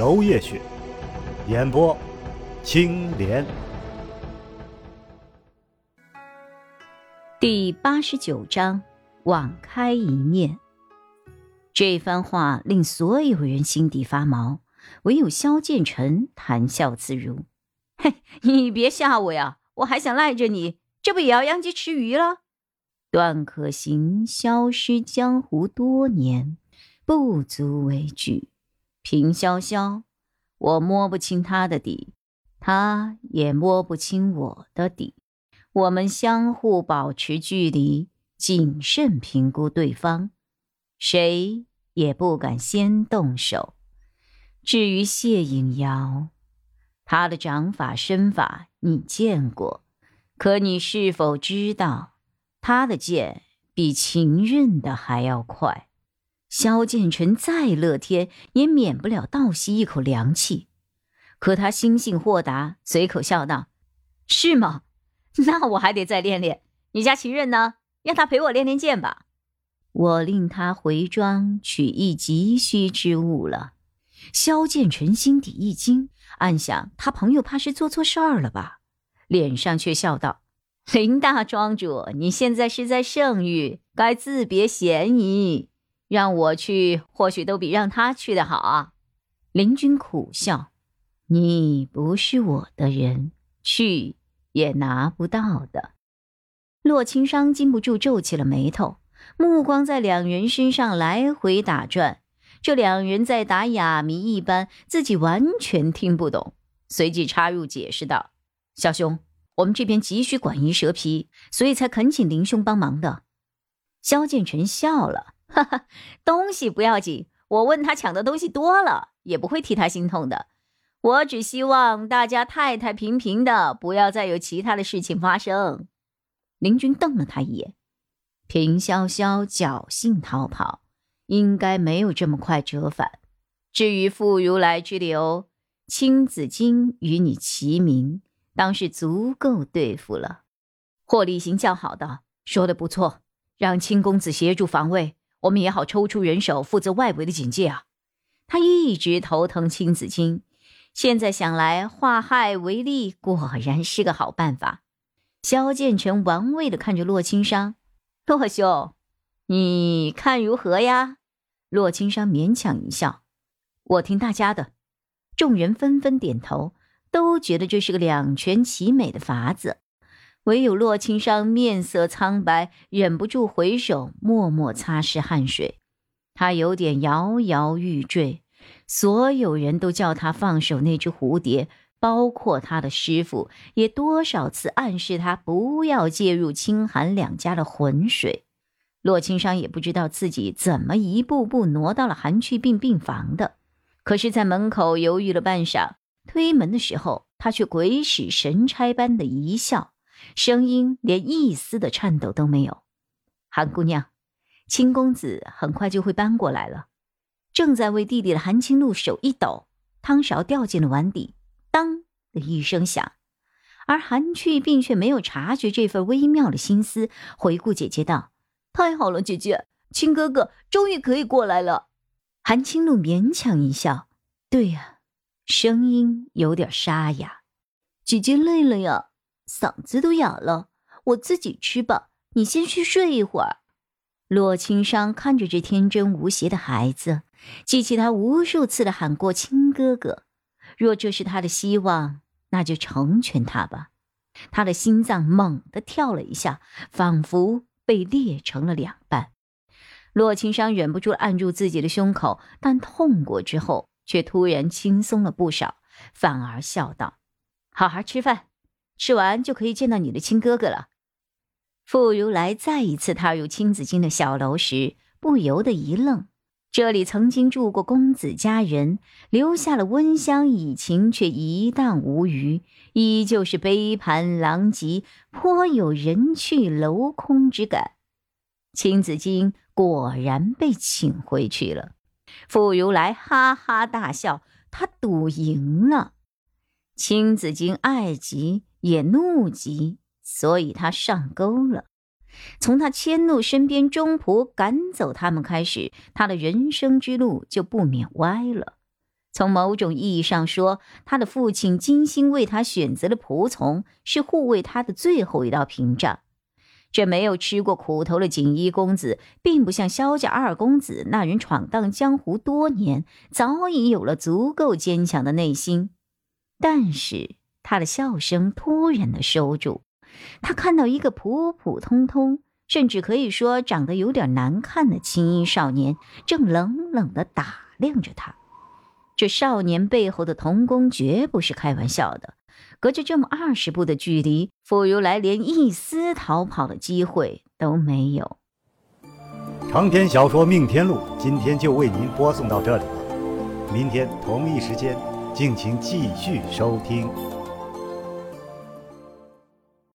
娄烨雪，演播青莲。第八十九章，网开一面。这番话令所有人心底发毛，唯有萧剑尘谈笑自如。嘿，你别吓我呀！我还想赖着你，这不也要殃及池鱼了？段可行消失江湖多年，不足为惧。平潇潇，我摸不清他的底，他也摸不清我的底。我们相互保持距离，谨慎评估对方，谁也不敢先动手。至于谢影瑶。他的掌法身法你见过，可你是否知道，他的剑比秦刃的还要快？萧剑尘再乐天，也免不了倒吸一口凉气。可他心性豁达，随口笑道：“是吗？那我还得再练练。你家秦刃呢？让他陪我练练剑吧。我令他回庄取一急需之物了。”萧剑尘心底一惊。暗想，他朋友怕是做错事儿了吧？脸上却笑道：“林大庄主，你现在是在圣域，该自别嫌疑。让我去，或许都比让他去的好啊。”林君苦笑：“你不是我的人，去也拿不到的。”洛青商禁不住皱起了眉头，目光在两人身上来回打转。这两人在打哑谜一般，自己完全听不懂。随即插入解释道：“小兄，我们这边急需管医蛇皮，所以才恳请林兄帮忙的。”萧剑尘笑了：“哈哈，东西不要紧，我问他抢的东西多了，也不会替他心痛的。我只希望大家太太平平的，不要再有其他的事情发生。”林君瞪了他一眼，平潇潇侥幸逃跑。应该没有这么快折返。至于傅如来之流，青子金与你齐名，当是足够对付了。霍立行叫好道：“说的不错，让青公子协助防卫，我们也好抽出人手负责外围的警戒啊。”他一直头疼青子金，现在想来化害为利，果然是个好办法。萧剑尘玩味的看着洛青商：“洛兄，你看如何呀？”洛青山勉强一笑：“我听大家的。”众人纷纷点头，都觉得这是个两全其美的法子。唯有洛青商面色苍白，忍不住回首，默默擦拭汗水。他有点摇摇欲坠。所有人都叫他放手那只蝴蝶，包括他的师傅，也多少次暗示他不要介入清寒两家的浑水。洛青商也不知道自己怎么一步步挪到了韩去病病房的，可是，在门口犹豫了半晌，推门的时候，他却鬼使神差般的一笑，声音连一丝的颤抖都没有：“韩姑娘，青公子很快就会搬过来了。”正在为弟弟的韩青露手一抖，汤勺掉进了碗底，当的一声响，而韩去病却没有察觉这份微妙的心思，回顾姐姐道。太好了，姐姐，青哥哥终于可以过来了。韩青露勉强一笑：“对呀，声音有点沙哑。姐姐累了呀，嗓子都哑了。我自己吃吧，你先去睡一会儿。”洛青商看着这天真无邪的孩子，记起他无数次的喊过“亲哥哥”，若这是他的希望，那就成全他吧。他的心脏猛地跳了一下，仿佛……被裂成了两半，洛青山忍不住按住自己的胸口，但痛过之后，却突然轻松了不少，反而笑道：“好好吃饭，吃完就可以见到你的亲哥哥了。”傅如来再一次踏入青子金的小楼时，不由得一愣，这里曾经住过公子家人，留下了温香以情，却一荡无余，依旧是杯盘狼藉，颇有人去楼空之感。青子衿果然被请回去了。傅如来哈哈大笑，他赌赢了。青子衿爱极也怒极，所以他上钩了。从他迁怒身边中仆赶走他们开始，他的人生之路就不免歪了。从某种意义上说，他的父亲精心为他选择了仆从，是护卫他的最后一道屏障。这没有吃过苦头的锦衣公子，并不像萧家二公子那人闯荡江湖多年，早已有了足够坚强的内心。但是他的笑声突然的收住。他看到一个普普通通，甚至可以说长得有点难看的青衣少年，正冷冷的打量着他。这少年背后的童工绝不是开玩笑的。隔着这么二十步的距离，傅如来连一丝逃跑的机会都没有。长篇小说《命天录》今天就为您播送到这里了，明天同一时间，敬请继续收听。